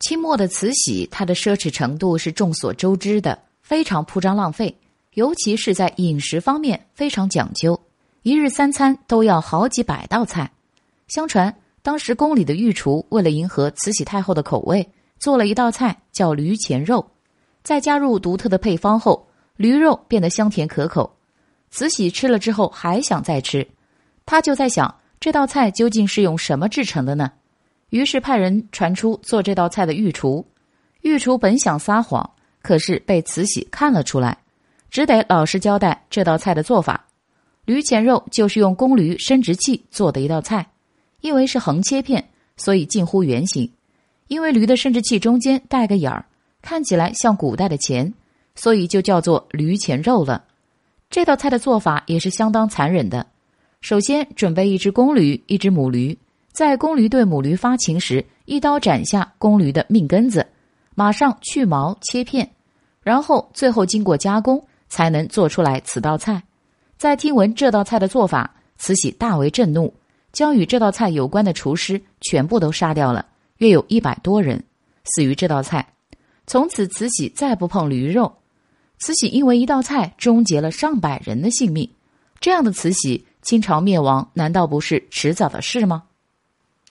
清末的慈禧，她的奢侈程度是众所周知的，非常铺张浪费，尤其是在饮食方面非常讲究，一日三餐都要好几百道菜。相传，当时宫里的御厨为了迎合慈禧太后的口味，做了一道菜叫驴前肉，在加入独特的配方后，驴肉变得香甜可口。慈禧吃了之后还想再吃，她就在想这道菜究竟是用什么制成的呢？于是派人传出做这道菜的御厨，御厨本想撒谎，可是被慈禧看了出来，只得老实交代这道菜的做法。驴前肉就是用公驴生殖器做的一道菜，因为是横切片，所以近乎圆形。因为驴的生殖器中间带个眼儿，看起来像古代的钱，所以就叫做驴前肉了。这道菜的做法也是相当残忍的，首先准备一只公驴，一只母驴。在公驴对母驴发情时，一刀斩下公驴的命根子，马上去毛切片，然后最后经过加工，才能做出来此道菜。在听闻这道菜的做法，慈禧大为震怒，将与这道菜有关的厨师全部都杀掉了，约有一百多人死于这道菜。从此，慈禧再不碰驴肉。慈禧因为一道菜终结了上百人的性命，这样的慈禧，清朝灭亡难道不是迟早的事吗？